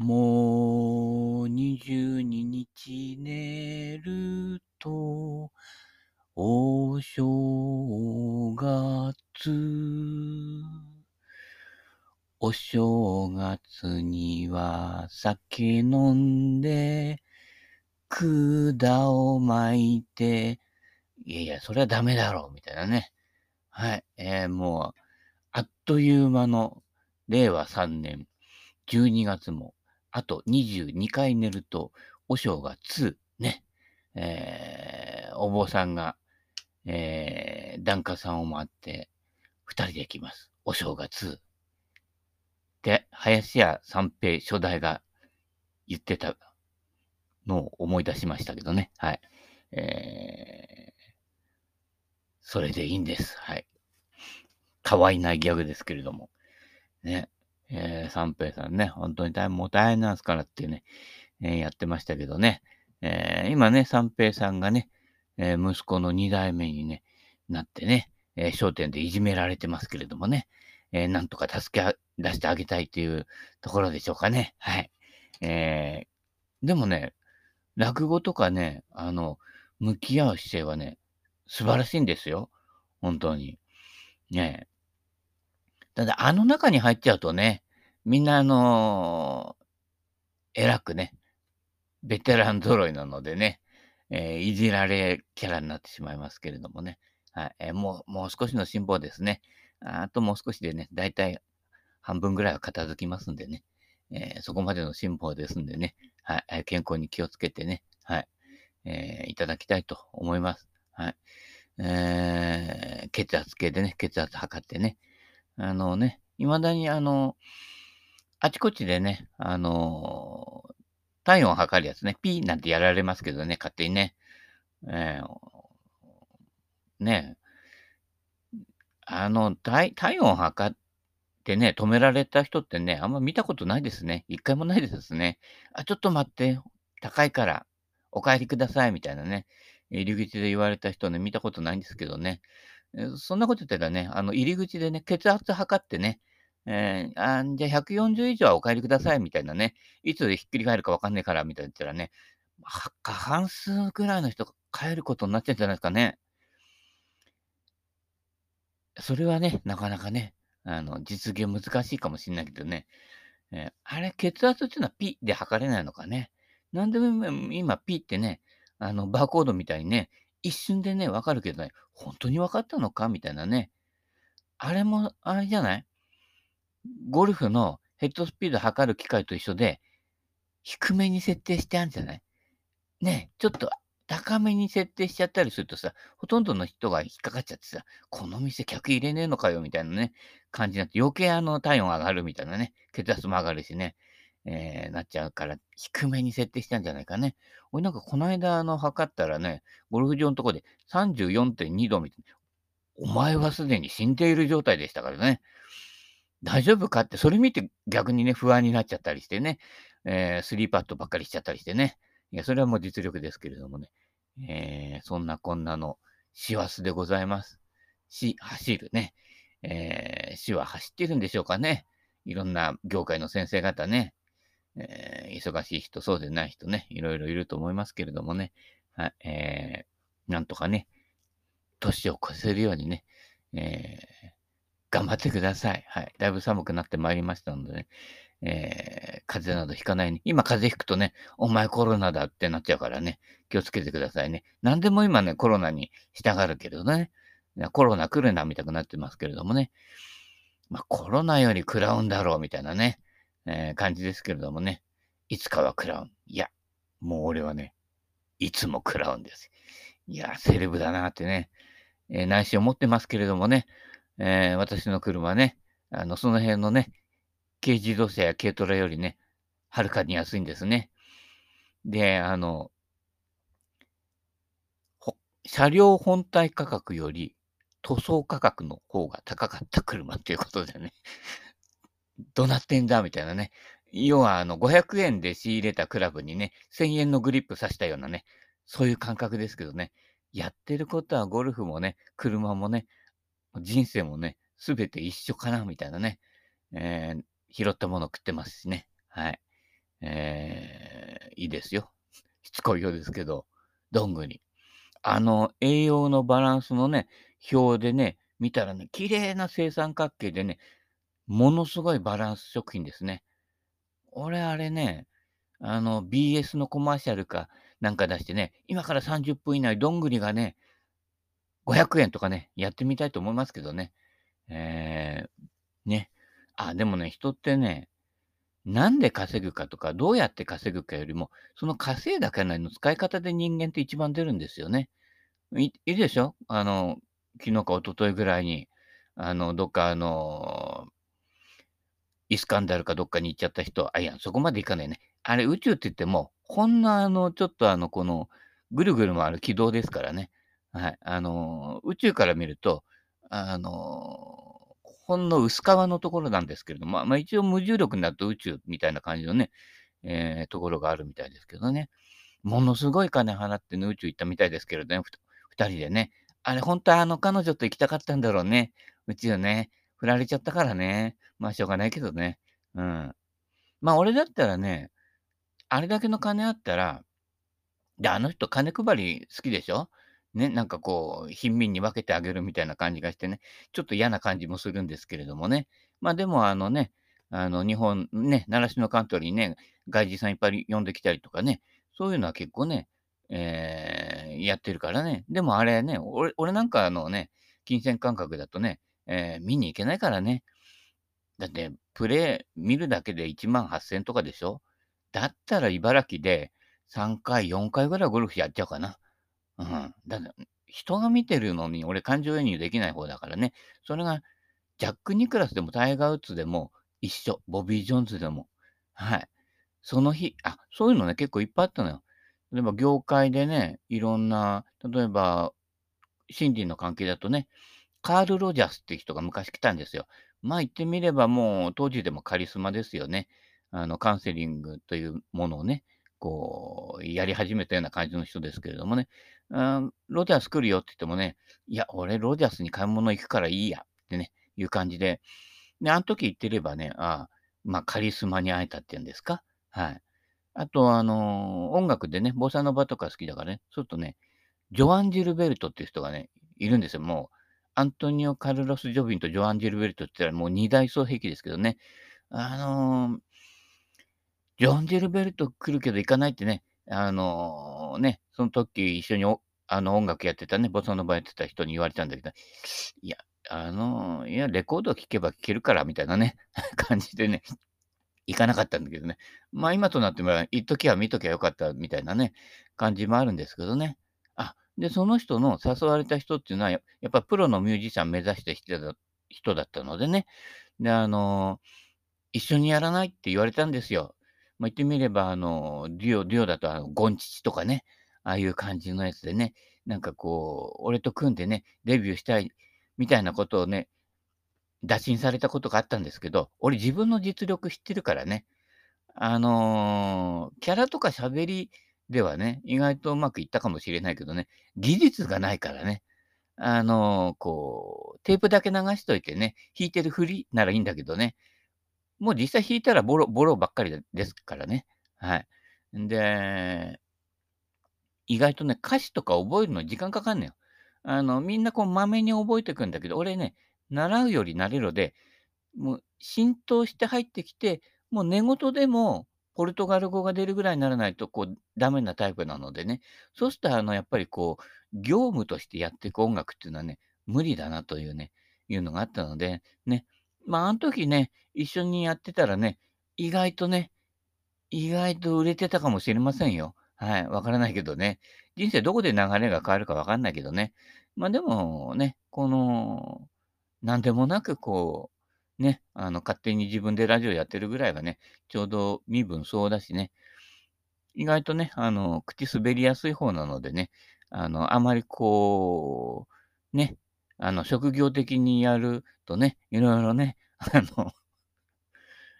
もう22日寝ると、お正月。お正月には酒飲んで、管を巻いて、いやいや、それはダメだろう、みたいなね。はい。えー、もう、あっという間の令和3年12月も、あと22回寝ると、お正月、ね。えー、お坊さんが、えー、檀家さんを回って、二人で来ます。お正月。で、林家三平初代が言ってたのを思い出しましたけどね。はい。えー、それでいいんです。はい。たわいなギャグですけれども。ね。えー、三平さんね、本当に大変、もう大変なんですからってね、えー、やってましたけどね。えー、今ね、三平さんがね、えー、息子の二代目にね、なってね、えー、商店でいじめられてますけれどもね。えー、なんとか助け出してあげたいというところでしょうかね。はい。えー、でもね、落語とかね、あの、向き合う姿勢はね、素晴らしいんですよ。本当に。ねただ、あの中に入っちゃうとね、みんなあのー、偉くね、ベテラン揃いなのでね、えー、いじられキャラになってしまいますけれどもね。はい。えー、もう、もう少しの辛抱ですね。あともう少しでね、だいたい半分ぐらいは片付きますんでね、えー、そこまでの辛抱ですんでね、はい、健康に気をつけてね、はい、えー、いただきたいと思います。はい。えー、血圧計でね、血圧測ってね、あのね、未だにあの、あちこちでね、あの体温を測るやつね、ピーなんてやられますけどね、勝手にね。えー、ねあの、体体温を測ってね、止められた人ってね、あんま見たことないですね。一回もないですね。あ、ちょっと待って、高いからお帰りくださいみたいなね、入り口で言われた人ね、見たことないんですけどね。そんなこと言ったらね、あの、入り口でね、血圧測ってね、えー、あじゃあ140以上はお帰りくださいみたいなね、いつひっくり返るかわかんないからみたいな言ったらね、過半数ぐらいの人が帰ることになっちゃうんじゃないですかね。それはね、なかなかね、あの、実現難しいかもしれないけどね。えー、あれ、血圧っていうのはピで測れないのかね。なんでも今ピってね、あの、バーコードみたいにね、一瞬でね、わかるけどね、本当にわかったのか？みたいなね。あれも、あれじゃない？ゴルフのヘッドスピード測る機械と一緒で、低めに設定してあるんじゃない？ねちょっと高めに設定しちゃったりするとさ、ほとんどの人が引っかかっちゃってさ、この店客入れねえのかよ？みたいなね、感じになって余計あの体温上がるみたいなね、血圧も上がるしね、えー、なっちゃうから、低めに設定したんじゃないかね。俺なんかこの間あの測ったらね、ゴルフ場のとこで34.2度みたいな。お前はすでに死んでいる状態でしたからね。大丈夫かって、それ見て逆にね、不安になっちゃったりしてね、えー、スリーパットばっかりしちゃったりしてね。いや、それはもう実力ですけれどもね。えー、そんなこんなの師走でございます。死、走るね。えー、死は走ってるんでしょうかね。いろんな業界の先生方ね。えー、忙しい人、そうでない人ね、いろいろいると思いますけれどもね。はい、えー、なんとかね、年を越せるようにね、えー、頑張ってください。はい。だいぶ寒くなってまいりましたのでね、えー、風邪などひかないように。今風邪ひくとね、お前コロナだってなっちゃうからね、気をつけてくださいね。何でも今ね、コロナに従うけどね、コロナ来るな、みたくなってますけれどもね。まあ、コロナより食らうんだろう、みたいなね、えー、感じですけれどもね。いつかは食らう。いや、もう俺はね、いつも食らうんです。いや、セレブだなってね、えー、内心思ってますけれどもね、えー、私の車ね、あの、その辺のね、軽自動車や軽トラよりね、はるかに安いんですね。で、あの、車両本体価格より塗装価格の方が高かった車っていうことでね、どなってんだみたいなね。要は、あの、500円で仕入れたクラブにね、1000円のグリップ刺したようなね、そういう感覚ですけどね。やってることはゴルフもね、車もね、人生もね、すべて一緒かなみたいなね。えー、拾ったもの食ってますしね。はい。えー、いいですよ。しつこいようですけど、どんぐり。あの、栄養のバランスのね、表でね、見たらね、綺麗な正三角形でね、ものすごいバランス食品ですね。俺、あれね、あの、BS のコマーシャルかなんか出してね、今から30分以内、どんぐりがね、500円とかね、やってみたいと思いますけどね。えー、ね。あ、でもね、人ってね、なんで稼ぐかとか、どうやって稼ぐかよりも、その稼いだ金の使い方で人間って一番出るんですよね。いいるでしょ？あの、昨日か一昨日ぐらいに、あの、どっかあの、イスカンダルかどっかに行っちゃった人、あ、いや、そこまで行かないね。あれ、宇宙って言っても、ほんのあの、ちょっとあの、この、ぐるぐる回る軌道ですからね。はい。あの、宇宙から見ると、あの、ほんの薄皮のところなんですけれども、まあ、一応無重力になると宇宙みたいな感じのね、えー、ところがあるみたいですけどね。ものすごい金払ってね、宇宙行ったみたいですけれどね、二人でね。あれ、本当はあの、彼女と行きたかったんだろうね。宇宙ね。振られちゃったからね。まあ、しょうがないけどね。うん。まあ、俺だったらね、あれだけの金あったら、で、あの人金配り好きでしょ？ね、なんかこう、貧民に分けてあげるみたいな感じがしてね、ちょっと嫌な感じもするんですけれどもね。まあでもあのね、あの日本ね、習志野カントリーね、外人さんいっぱい呼んできたりとかね、そういうのは結構ね、えー、やってるからね。でもあれね、俺俺なんかのね、金銭感覚だとね、えー、見に行けないからね。だって、プレイ見るだけで1万8000とかでしょ？だったら茨城で3回、4回ぐらいゴルフやっちゃうかな。うん。だから人が見てるのに俺感情移入できない方だからね。それがジャック・ニクラスでもタイガー・ウッズでも一緒。ボビー・ジョーンズでも。はい。その日、あ、そういうのね、結構いっぱいあったのよ。例えば業界でね、いろんな、例えば、心理の関係だとね、カール・ロジャースって人が昔来たんですよ。まあ言ってみればもう当時でもカリスマですよね。あの、カウンセリングというものをね、こう、やり始めたような感じの人ですけれどもね。うん、ロジャース来るよって言ってもね、いや、俺ロジャースに買い物行くからいいやってね、いう感じで。で、あの時言ってればね、ああ、まあカリスマに会えたっていうんですか？はい。あと、あのー、音楽でね、ボサノバとか好きだからね、ちょっとね、ジョアン・ジルベルトっていう人がね、いるんですよ。もう、アントニオ・カルロス・ジョビンとジョアン・ジルベルトって言ったらもう二大双璧ですけどね。あのー、ジョアン・ジルベルト来るけど行かないってね、あのー、ね、その時一緒にあの音楽やってたね、ボサノバやってた人に言われたんだけど、いや、あのー、いや、レコード聴けば聴けるからみたいなね、感じでね、行かなかったんだけどね。まあ今となっても、行っときゃ見ときゃよかったみたいなね、感じもあるんですけどね。で、その人の誘われた人っていうのは、やっぱプロのミュージシャン目指して人だったのでね。で、あの、一緒にやらないって言われたんですよ。まあ、言ってみれば、あの、デュオ、デュオだと、あの、ゴンチチとかね、ああいう感じのやつでね、なんかこう、俺と組んでね、デビューしたい、みたいなことをね、打診されたことがあったんですけど、俺自分の実力知ってるからね、あのー、キャラとか喋りではね、意外とうまくいったかもしれないけどね、技術がないからね、あの、こう、テープだけ流しといてね、弾いてるふりならいいんだけどね、もう実際弾いたらボロ、ボロばっかりですからね。はい。で、意外とね、歌詞とか覚えるの時間かかんのよ。あの、みんなこう、まめに覚えていくんだけど、俺ね、習うより慣れろで、もう浸透して入ってきて、もう寝言でもポルトガル語が出るぐらいにならないと、こう、ダメなタイプなのでね。そうすると、あの、やっぱりこう、業務としてやっていく音楽っていうのはね、無理だなというね、いうのがあったので、ね。まあ、あの時ね、一緒にやってたらね、意外とね、意外と売れてたかもしれませんよ。はい。わからないけどね。人生どこで流れが変わるかわかんないけどね。まあでもね、この、なんでもなくこう、ね、あの、勝手に自分でラジオやってるぐらいはね、ちょうど身分そうだしね、意外とね、あの、口滑りやすい方なのでね、あの、あまりこう、ね、あの、職業的にやるとね、いろいろね、あの、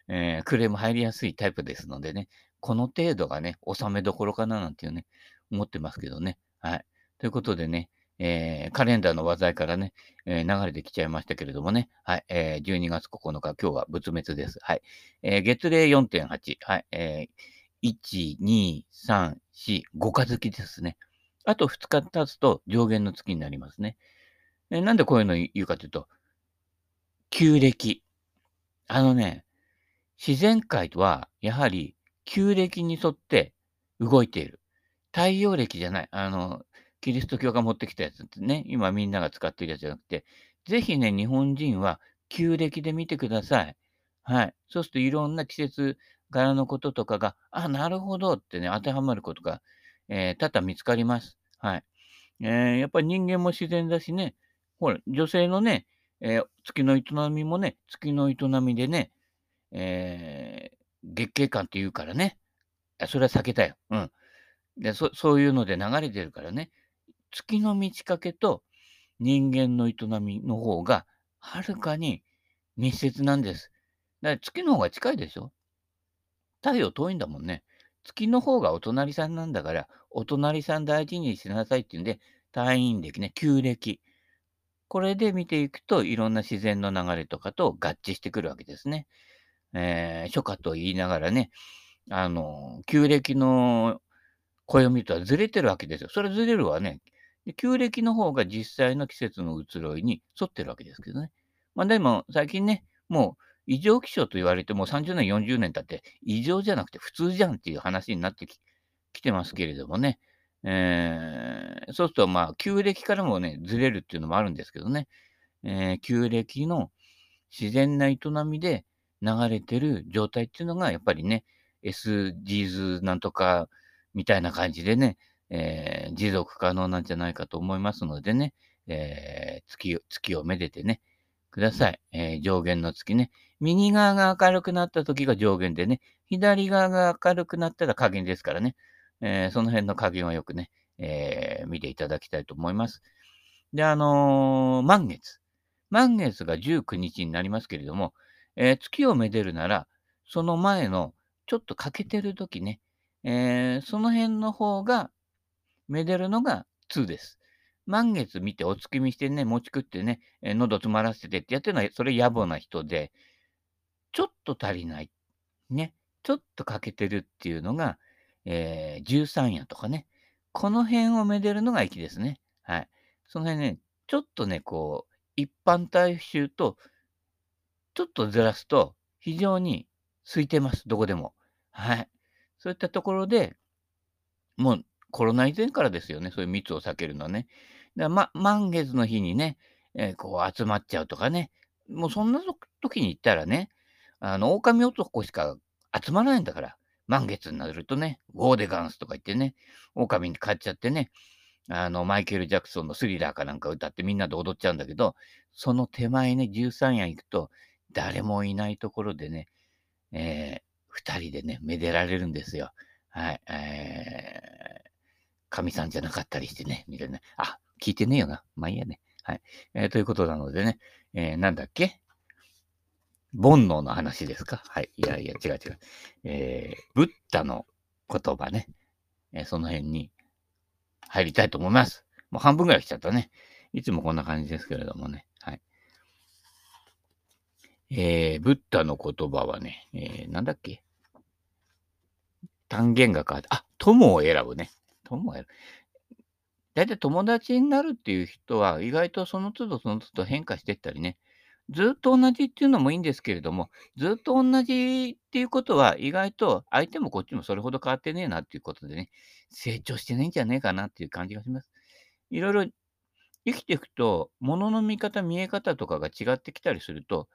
えー、クレーム入りやすいタイプですのでね、この程度がね、収めどころかななんていうね、思ってますけどね。はい。ということでね、えー、カレンダーの話題からね、えー、流れてきちゃいましたけれどもね。はい。えー、12月9日、今日は仏滅です。はい。えー、月齢4.8。はい。えー、1、2、3、4、5日月ですね。あと2日経つと上限の月になりますね。え、なんでこういうの言うかというと、旧暦。あのね、自然界とはやはり旧暦に沿って動いている。太陽暦じゃない。あの、キリスト教が持ってきたやつってね、今みんなが使ってるやつじゃなくて、ぜひね、日本人は旧暦で見てください。はい。そうするといろんな季節柄のこととかが、あ、なるほどってね、当てはまることが、えー、多々見つかります。はい。えー、やっぱり人間も自然だしね、ほら、女性のね、えー、月の営みもね、月の営みでね、えー、月経感って言うからね。それは避けたよ。うん。でそそういうので流れてるからね。月の満ち欠けと人間の営みの方がはるかに密接なんです。だから月の方が近いでしょ？太陽遠いんだもんね。月の方がお隣さんなんだから、お隣さん大事にしなさいっていうんで、退院暦ね、旧暦。これで見ていくと、いろんな自然の流れとかと合致してくるわけですね。えー、初夏と言いながらね、あの、旧暦の暦とはずれてるわけですよ。それずれるわね。旧暦の方が実際の季節の移ろいに沿ってるわけですけどね。まあでも最近ね、もう異常気象と言われても30年、40年経って異常じゃなくて普通じゃんっていう話になってききてますけれどもね。えー、そうするとまあ旧暦からもね、ずれるっていうのもあるんですけどね。えー、旧暦の自然な営みで流れてる状態っていうのがやっぱりね、SDGs なんとかみたいな感じでね、えー、持続可能なんじゃないかと思いますのでね、えー、月月をめでてね、ください。えー、上限の月ね。右側が明るくなった時が上限でね、左側が明るくなったら加減ですからね、えー、その辺の加減はよくね、えー、見ていただきたいと思います。で、あのー、満月。満月が19日になりますけれども、えー、月をめでるなら、その前のちょっと欠けてる時ね、えー、その辺の方が、めでるのが2です。満月見てお月見してね、持ち食ってね、え、喉詰まらせてってやってるのは、それ野暮な人で、ちょっと足りない。ね。ちょっと欠けてるっていうのが、えー、13夜とかね。この辺をめでるのが粋ですね。はい。その辺ね、ちょっとね、こう、一般大衆と、ちょっとずらすと、非常に空いてます。どこでも。はい。そういったところで、もうコロナ以前からですよね、そういう密を避けるのはね。だま、満月の日にね、えー、こう集まっちゃうとかね、もうそんな時に行ったらね、あの、狼男しか集まらないんだから、満月になるとね、ゴーデガンスとか言ってね、狼に勝っちゃってね、あの、マイケル・ジャクソンのスリラーかなんか歌ってみんなで踊っちゃうんだけど、その手前ね、13夜行くと、誰もいないところでね、えー、二人でね、めでられるんですよ。はい。えー、神さんじゃなかったりしてね、みたいな。あ、聞いてねえよな。まあいいやね。はい。えー、ということなのでね、えー、なんだっけ？煩悩の話ですか？はい。いやいや、違う違う。えー、ブッダの言葉ね。えー、その辺に入りたいと思います。もう半分ぐらい来ちゃったね。いつもこんな感じですけれどもね。はい。えー、ブッダの言葉はね、えー、なんだっけ？単元が変わって、あ、友を選ぶね。友を選ぶ。大体友達になるっていう人は、意外とその都度その都度変化していったりね。ずっと同じっていうのもいいんですけれども、ずっと同じっていうことは、意外と相手もこっちもそれほど変わってねえなっていうことでね、成長してないんじゃねえかなっていう感じがします。いろいろ生きていくと、物の見方、見え方とかが違ってきたりすると、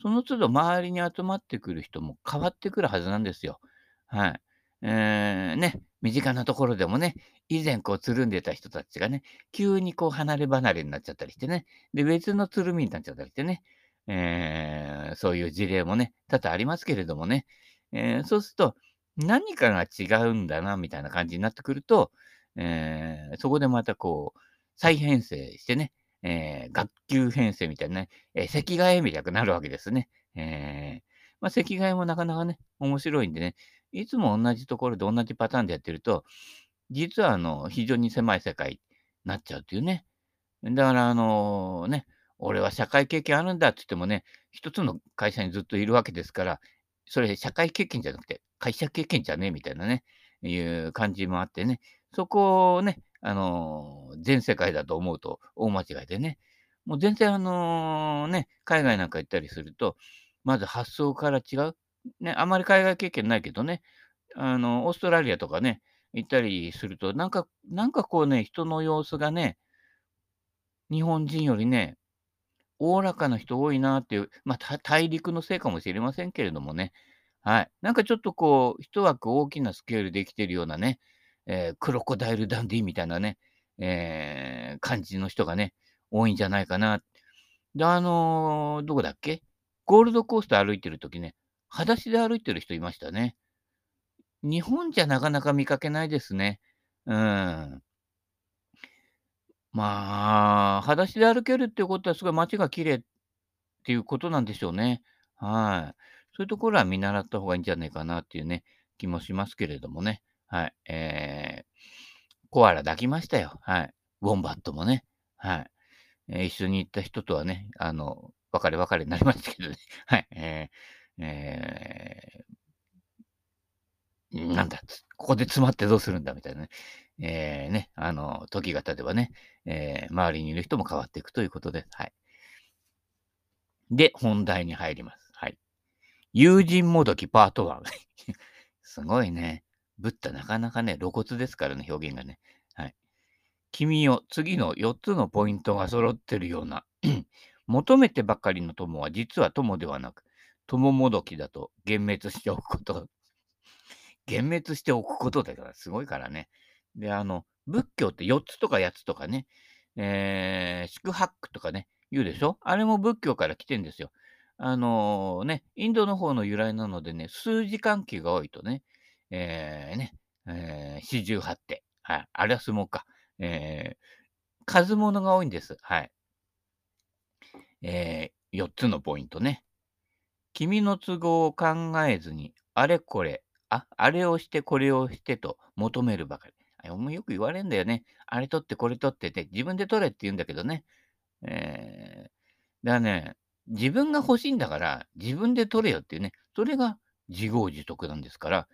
その都度周りに集まってくる人も変わってくるはずなんですよ。はい。えー、ね、身近なところでもね、以前こうつるんでた人たちがね、急にこう離れ離れになっちゃったりしてね、で、別のつるみになっちゃったりしてね、えー、そういう事例もね、多々ありますけれどもね、えー、そうすると、何かが違うんだな、みたいな感じになってくると、えー、そこでまたこう、再編成してね、えー、学級編成みたいなね、えー、席替えみたいになるわけですね。えー、まあ、席替えもなかなかね、面白いんでね、いつも同じところで同じパターンでやってると、実はあの、非常に狭い世界になっちゃうというね、だから、あのね、俺は社会経験あるんだって言ってもね、一つの会社にずっといるわけですから、それ社会経験じゃなくて、会社経験じゃねえみたいなね、いう感じもあってね、そこをね、あの全世界だと思うと大間違いでね、もう全然あのね、海外なんか行ったりすると、まず発想から違う。ね、あまり海外経験ないけどね、あの、オーストラリアとかね、行ったりすると、なんか、なんかこうね、人の様子がね、日本人よりね、おおらかな人多いなっていう、まあ、大陸のせいかもしれませんけれどもね。はい。なんかちょっとこう、一枠大きなスケールできてるようなね、えー、クロコダイルダンディみたいなね、えー、感じの人がね、多いんじゃないかな。で、あのー、どこだっけ？ゴールドコースト歩いてるときね、裸足で歩いてる人いましたね。日本じゃなかなか見かけないですね。うん。まあ、裸足で歩けるっていうことはすごい街が綺麗っていうことなんでしょうね。はい。そういうところは見習った方がいいんじゃないかなっていうね、気もしますけれどもね。はい。えー、コアラ抱きましたよ。はい。ウォンバットもね。はい。えー、一緒に行った人とはね、あの、別れ別れになりましたけどね。はい。えー、えー、なんだ、ここで詰まってどうするんだみたいなね。えー、ね、あの、時が経てばね、えー、周りにいる人も変わっていくということで、はい。で、本題に入ります。はい。友人もどきパート1。すごいね。ブッダなかなかね、露骨ですからね、表現がね。はい。君よ、次の4つのポイントが揃ってるような、求めてばかりの友は実は友ではなく、友もどきだと幻滅しておくこと。幻滅しておくことだからすごいからね。で、あの、仏教って4つとか8つとかね、えー、宿泊とかね、言うでしょ？あれも仏教から来てんですよ。あのー、ね、インドの方の由来なのでね、数字関係が多いとね、えー、ね、えー、四十八手。はい。あれは相撲か。えー、数物が多いんです。はい。えー、4つのポイントね。君の都合を考えずに、あれこれ、あ、あれをしてこれをしてと求めるばかり。よく言われんだよね。あれ取ってこれ取ってて、自分で取れって言うんだけどね。えー、だからね、自分が欲しいんだから、自分で取れよっていうね、それが自業自得なんですから、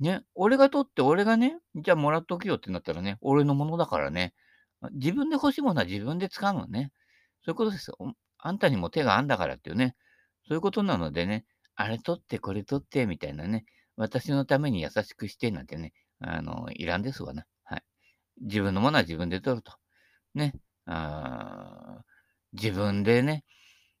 ね、俺が取って俺がね、じゃあもらっとくよってなったらね、俺のものだからね、自分で欲しいものは自分で使うのね。そういうことですよ。あんたにも手があんだからっていうね、そういうことなのでね、あれ取ってこれ取ってみたいなね、私のために優しくしてなんてね、あの、いらんですわな。はい。自分のものは自分で取ると。ね。あ自分でね、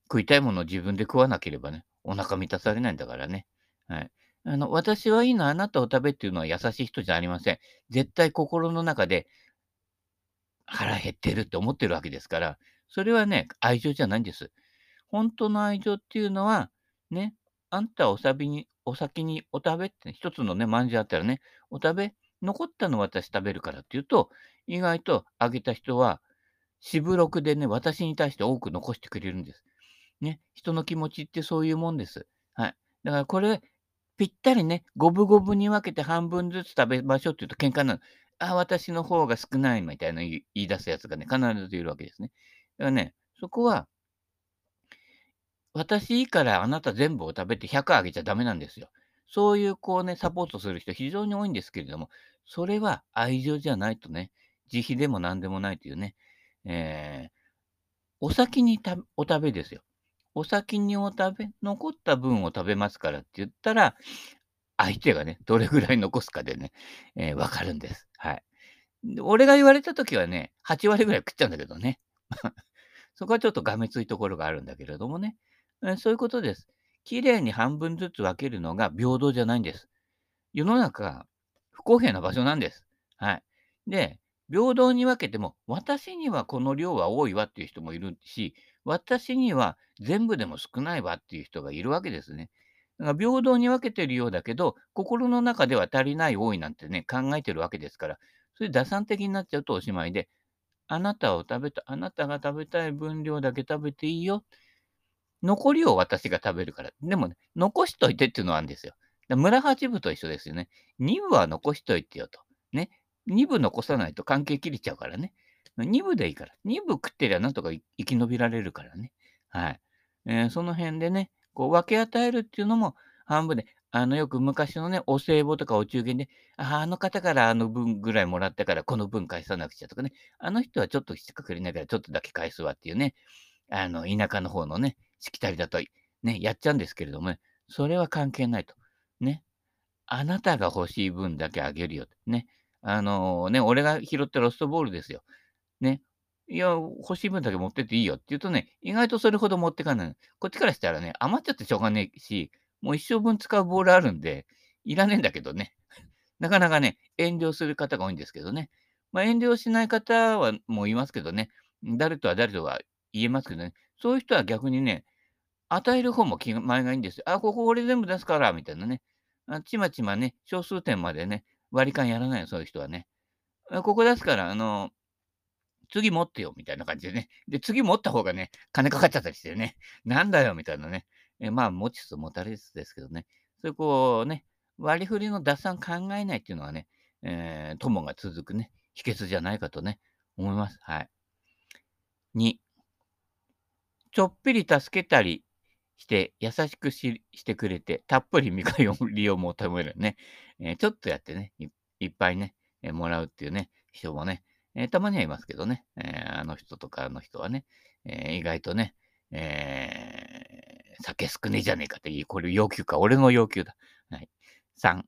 食いたいものを自分で食わなければね、お腹満たされないんだからね。はい。あの、私はいいの、あなたを食べっていうのは優しい人じゃありません。絶対心の中で腹減ってるって思ってるわけですから、それはね、愛情じゃないんです。本当の愛情っていうのは、ね、あんたおさびに、お先にお食べって、一つのね、まんじゅうあったらね、お食べ、残ったの私食べるからっていうと、意外とあげた人は、しぶろくでね、私に対して多く残してくれるんです。ね、人の気持ちってそういうもんです。はい。だからこれ、ぴったりね、五分五分に分けて半分ずつ食べましょうって言うと喧嘩になる。あ、私の方が少ないみたいな言い出すやつがね、必ずいるわけですね。だからね、そこは、私いいからあなた全部を食べて100あげちゃダメなんですよ。そういうこうね、サポートする人非常に多いんですけれども、それは愛情じゃないとね、慈悲でも何でもないというね、えー、お先にたお食べですよ。お先にお食べ、残った分を食べますからって言ったら、相手がね、どれぐらい残すかでね、えー、わかるんです。はい。俺が言われたときはね、8割ぐらい食っちゃうんだけどね。そこはちょっとがめついところがあるんだけれどもね。そういうことです。きれいに半分ずつ分けるのが平等じゃないんです。世の中、不公平な場所なんです。はい。で、平等に分けても、私にはこの量は多いわっていう人もいるし、私には全部でも少ないわっていう人がいるわけですね。だから平等に分けてるようだけど、心の中では足りない多いなんてね、考えてるわけですから、それ打算的になっちゃうとおしまいで、あなたを食べた、あなたが食べたい分量だけ食べていいよ。残りを私が食べるから。でもね、残しといてっていうのはあるんですよ。村八分と一緒ですよね。2部は残しといてよと。ね。2部残さないと関係切れちゃうからね。2部でいいから。2部食ってりゃなんとか生き延びられるからね。はい。えー、その辺でね、こう分け与えるっていうのも半分で、あの、よく昔のね、お歳暮とかお中元で、ああの方からあの分ぐらいもらったからこの分返さなくちゃとかね、あの人はちょっとしかくれないからちょっとだけ返すわっていうね、あの、田舎の方のね、しきたりだと、ね、やっちゃうんですけれどもね、それは関係ないと。ね。あなたが欲しい分だけあげるよ。ね。あのー、ね、俺が拾ってロストボールですよ。ね。いや、欲しい分だけ持ってっていいよって言うとね、意外とそれほど持ってかない。こっちからしたらね、余っちゃってしょうがねえし、もう一生分使うボールあるんで、いらねえんだけどね。なかなかね、遠慮する方が多いんですけどね。まあ、遠慮しない方はもういますけどね。誰とは誰とは言えますけどね。そういう人は逆にね、与える方も気前がいいんですよ。あ、ここ俺全部出すから、みたいなね。あちまちまね、小数点までね、割り勘やらないよ、そういう人はね。ここ出すから、あの、次持ってよ、みたいな感じでね。で、次持った方がね、金かかっちゃったりしてね。なんだよ、みたいなね。えまあ、持ちつ持たれつですけどね。そういうこうね、割り振りの打算考えないっていうのはね、えー、友が続くね、秘訣じゃないかとね、思います。はい。2、ちょっぴり助けたりして優しくししてくれて、たっぷり見返りを求めるね、えー、ちょっとやってねい、いっぱいね、えー、もらうっていうね、人もね、えー、たまにはいますけどね、えあの人とかあの人はね、え意外とね、え酒少ねえじゃねえかっていう、これ要求か、俺の要求だ。はい。3、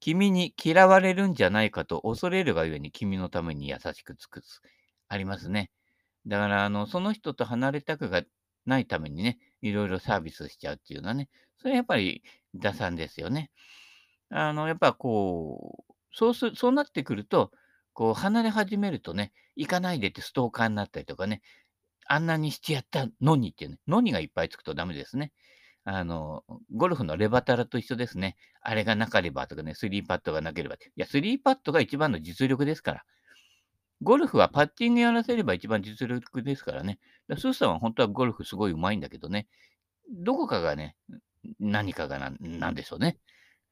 君に嫌われるんじゃないかと恐れるがゆえに君のために優しく尽くす。ありますね。だから、あの、その人と離れたくがないためにね、いろいろサービスしちゃうっていうのはね、それやっぱり打算ですよね。あの、やっぱこう、そうす、そうなってくると、こう、離れ始めるとね、行かないでってストーカーになったりとかね、あんなにしてやったのにっていうね、のにがいっぱいつくとダメですね。あの、ゴルフのレバタラと一緒ですね。あれがなければとかね、スリーパットがなければいや、スリーパットが一番の実力ですから。ゴルフはパッティングやらせれば一番実力ですからね。だスーさんは本当はゴルフすごい上手いんだけどね、どこかがね、何かがなんでしょうね。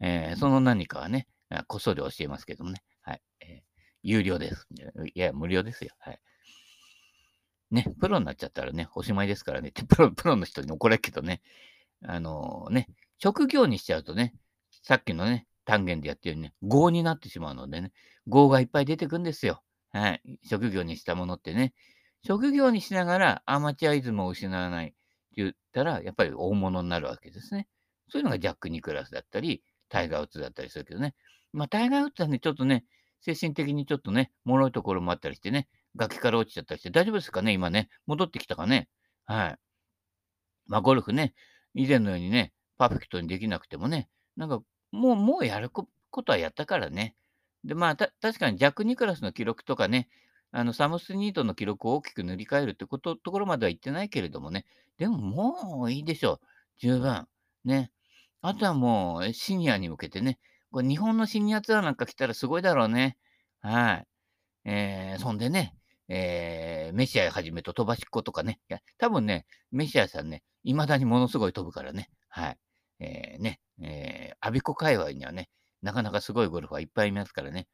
えー、その何かはね、こっそり教えますけどもね。はい。えー、有料です。いや、無料ですよ。はい。ね、プロになっちゃったらね、おしまいですからね。プロ、プロの人に怒られるけどね。あのー、ね、職業にしちゃうとね、さっきのね、単元でやってるようにね、業になってしまうのでね、業がいっぱい出てくんですよ。はい。職業にしたものってね。職業にしながらアマチュアイズムを失わないって言ったら、やっぱり大物になるわけですね。そういうのがジャック・ニクラスだったり、タイガー・ウッズだったりするけどね。まあ、タイガー・ウッズはね、ちょっとね、精神的にちょっとね、脆いところもあったりしてね、崖から落ちちゃったりして、大丈夫ですかね今ね、戻ってきたかねはい。まあ、ゴルフね、以前のようにね、パーフェクトにできなくてもね、なんか、もう、もうやることはやったからね、で、まあ、た確かにジャック・ニクラスの記録とかね、あのサムスニートの記録を大きく塗り替えるってことところまでは言ってないけれどもね、でももういいでしょう。十分。ね。あとはもうシニアに向けてね、これ日本のシニアツアーなんか来たらすごいだろうね。はい。えー、そんでね、えー、メシアはじめと飛ばしっことかね。いや、多分ね、メシアさんね、未だにものすごい飛ぶからね。はい。えー、ね、えー、アビコ界隈にはね、なかなかすごいゴルフはいっぱいいますからね。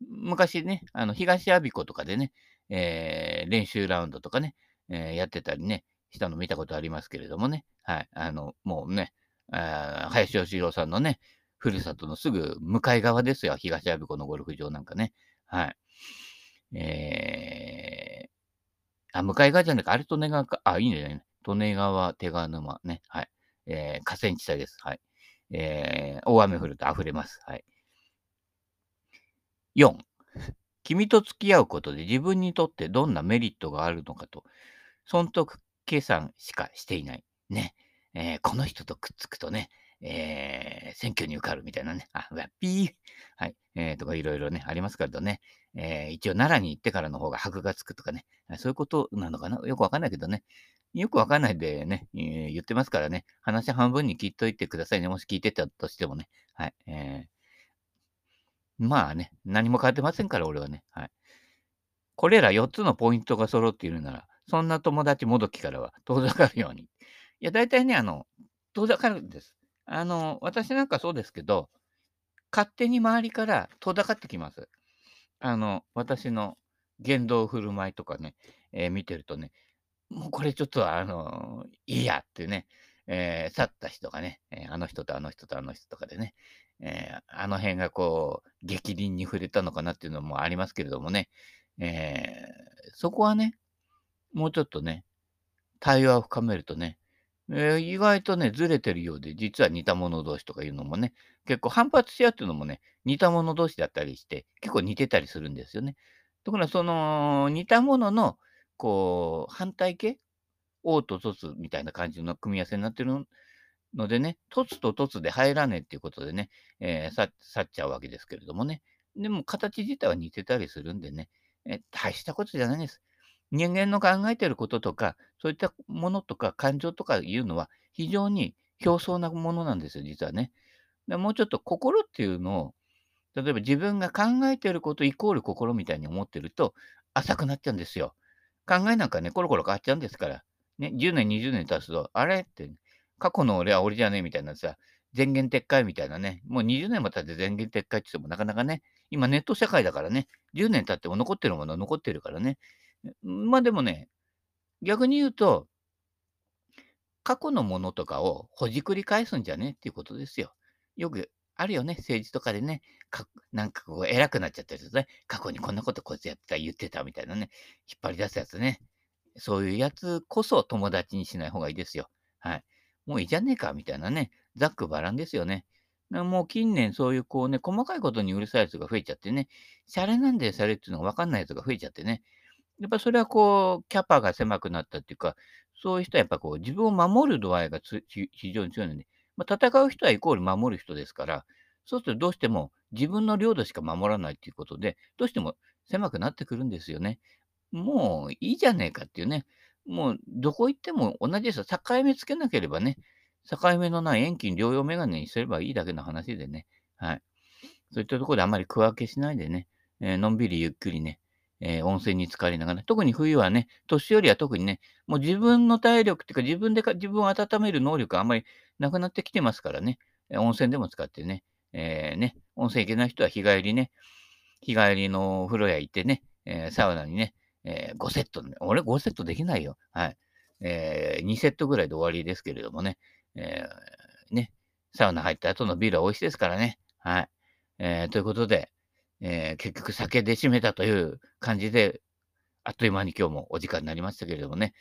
昔ね、あの、東アビコとかでね、えー、練習ラウンドとかね、えー、やってたりね、したの見たことありますけれどもね。はい。あの、もうね、あ林義郎さんのね、ふるさとのすぐ向かい側ですよ。東アビコのゴルフ場なんかね。はい。えー、あ、向かい側じゃなくて、あれ利根川か、あ、いいね。利根川、手川沼ね。はい。えー、河川地帯です。はい。えー、大雨降ると溢れます。はい。4、君と付き合うことで自分にとってどんなメリットがあるのかと、損得計算しかしていない。ね。えー、この人とくっつくとね、えー、選挙に受かるみたいなね。あ、わっぴー。はい。えー、とかいろいろね、ありますけどね。えー、一応奈良に行ってからの方が箔がつくとかね。そういうことなのかな？よくわかんないけどね。よくわかんないでね、えー、言ってますからね。話半分に聞いといてくださいね。もし聞いてたとしてもね。はい。えー、まあね、何も変わってませんから、俺はね。はい。これら4つのポイントが揃っているなら、そんな友達もどきからは遠ざかるように。いや、大体ね、あの、遠ざかるんです。あの、私なんかそうですけど、勝手に周りから遠ざかってきます。あの、私の言動振る舞いとかね、えー見てるとね、もうこれちょっとあのいいやってね、えー去った人がね、えあの人とあの人とあの人とかでね、えあの辺がこう、激鱗に触れたのかなっていうのもありますけれどもね、えそこはね、もうちょっとね、対話を深めるとね、えー意外とね、ずれてるようで、実は似た者同士とかいうのもね、結構反発し合うっていうのもね、似た者同士だったりして、結構似てたりするんですよね。ところが、その似たものの、こう、反対形王と凸みたいな感じの組み合わせになってるのでね、凸と凸で入らねえっていうことでね、えー、去っちゃうわけですけれどもね。でも形自体は似てたりするんでね、えー大したことじゃないです。人間の考えてることとか、そういったものとか感情とかいうのは非常に表層なものなんですよ、実はね。でもうちょっと心っていうのを、例えば自分が考えてることイコール心みたいに思ってると浅くなっちゃうんですよ。考えなんかね、コロコロ変わっちゃうんですから。ね、10年、20年経つと、あれって、過去の俺は俺じゃねえみたいなさ、前言撤回みたいなね、もう20年も経って前言撤回って言ってもなかなかね、今ネット社会だからね、10年経っても残ってるものは残ってるからね。まあでもね、逆に言うと、過去のものとかをほじくり返すんじゃねっていうことですよ。よくあるよね、政治とかでね、かなんかこう偉くなっちゃったりするとね、過去にこんなことこいつやってた、言ってたみたいなね、引っ張り出すやつね。そういうやつこそ友達にしない方がいいですよ。はい。もういいじゃねえか、みたいなね。ざっくばらんですよね。もう近年そういうこうね、細かいことにうるさいやつが増えちゃってね、シャレなんでシャレっていうのがわかんないやつが増えちゃってね。やっぱそれはこう、キャパが狭くなったっていうか、そういう人はやっぱこう、自分を守る度合いが非常に強いので、まあ、戦う人はイコール守る人ですから、そうするとどうしても自分の領土しか守らないっていうことで、どうしても狭くなってくるんですよね。もういいじゃねえかっていうね。もうどこ行っても同じです。境目つけなければね、境目のない遠近療養メガネにすればいいだけの話でね。はい。そういったところであまり区分けしないでね、えーのんびりゆっくりね、えー温泉に浸かりながら、特に冬はね、年寄りは特にね、もう自分の体力っていうか、自分でか自分を温める能力があんまりなくなってきてますからね、温泉でも使ってね、えーね、温泉行けない人は日帰りね、日帰りのお風呂屋行ってね、えーサウナにね、えー5セットね、俺5セットできないよ。はい。えー2セットぐらいで終わりですけれどもね、えーね、サウナ入った後のビールは美味しいですからね。はい。えーということで、えー結局酒で締めたという感じで、あっという間に今日もお時間になりましたけれどもね、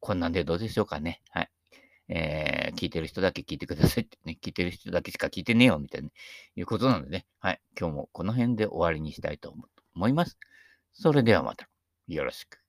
こんなんでどうでしょうかね。はい。えー聞いてる人だけ聞いてくださいってね、聞いてる人だけしか聞いてねえよ、みたいな、いうことなのでね、はい。今日もこの辺で終わりにしたいと思思います。それではまた、よろしく。